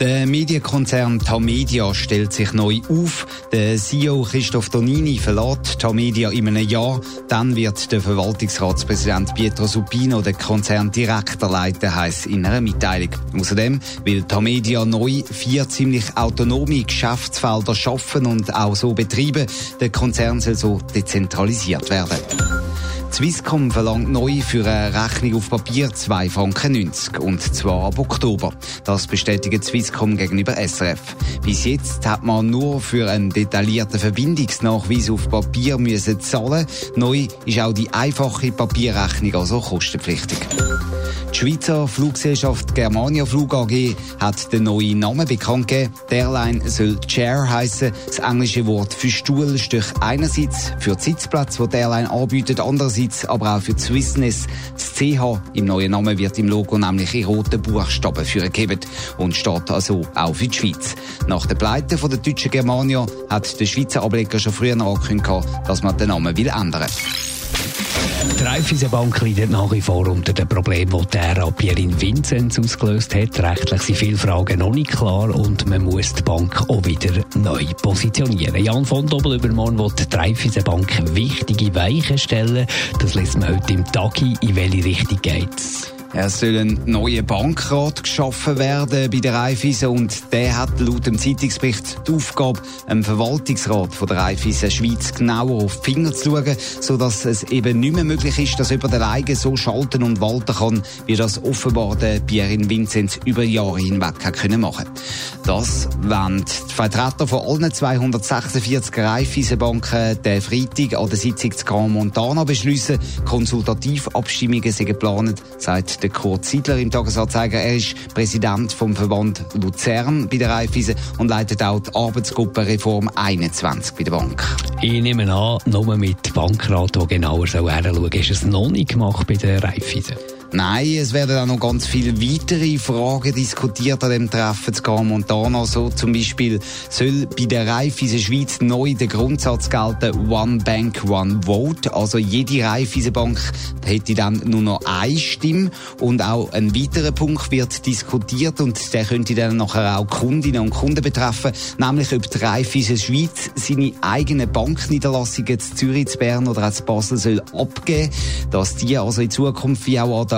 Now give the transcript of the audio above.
Der Medienkonzern Tamedia stellt sich neu auf. Der CEO Christoph Donini verlässt Tamedia in einem Jahr. Dann wird der Verwaltungsratspräsident Pietro Supino den Konzern Direktor leiten, heisst in einer Mitteilung. Außerdem will Tamedia neu vier ziemlich autonome Geschäftsfelder schaffen und auch so betreiben. Der Konzern soll so dezentralisiert werden. Swisscom verlangt neu für eine Rechnung auf Papier 2 Franken 90 und zwar ab Oktober. Das bestätigt Swisscom gegenüber SRF. Bis jetzt hat man nur für einen detaillierten Verbindungsnachweis auf Papier müssen zahlen. Neu ist auch die einfache Papierrechnung also kostenpflichtig. Die Schweizer Fluggesellschaft Germania Flug AG hat den neuen Namen bekannt gegeben. Die Airline soll Chair heißen. Das englische Wort für Stuhl steht einerseits für die Sitzplätze, die die Airline anbietet, andererseits aber auch für die Swissness. Das CH im neuen Namen wird im Logo nämlich in roten Buchstaben gegeben und steht also auch für die Schweiz. Nach der Pleite von der deutschen Germania hat der Schweizer Ableger schon früher angekündigt, dass man den Namen will ändern will. Die Raiffeisenbank leidet nach wie vor unter dem Problem, das der Ära Pierin Vinzenz ausgelöst hat. Rechtlich sind viele Fragen noch nicht klar und man muss die Bank auch wieder neu positionieren. Jan von Doppelübermorgen will die Raiffeisenbank wichtige Weichen stellen. Das lässt man heute im Tagi. In welche Richtung geht's? Es soll ein neuer Bankrat geschaffen werden bei der Raiffeisen und der hat laut dem Zeitungsbericht die Aufgabe, dem Verwaltungsrat von der Raiffeisen Schweiz genauer auf die Finger zu schauen, sodass es eben nicht mehr möglich ist, dass über der Leige so schalten und walten kann, wie das offenbar der Pierin Vinzenz über Jahre hinweg hat können machen. Das wollen die Vertreter von allen 246 Raiffeisenbanken den Freitag an der Sitzung zu Grand Montana beschließen. Konsultativabstimmungen sind geplant, sagt der Kurt Ziedler im Tagesanzeiger. Er ist Präsident vom Verband Luzern bei der Raiffeisen und leitet auch die Arbeitsgruppe Reform 21 bei der Bank. Ich nehme an, nur mit Bankrat, der genauer hinschauen soll, ist es noch nicht gemacht bei der Raiffeisen. Nein, es werden auch noch ganz viele weitere Fragen diskutiert an dem Treffen zu Montana. So zum Beispiel soll bei der Raiffeisen Schweiz neu der Grundsatz gelten, One Bank, One Vote. Also jede Raiffeisenbank hätte dann nur noch eine Stimme. Und auch ein weiterer Punkt wird diskutiert und der könnte dann nachher auch Kundinnen und Kunden betreffen, nämlich ob die Raiffeisen Schweiz seine eigenen Bankniederlassungen zu Zürich, zu Bern oder auch zu Basel soll abgeben, dass die also in Zukunft wie auch an der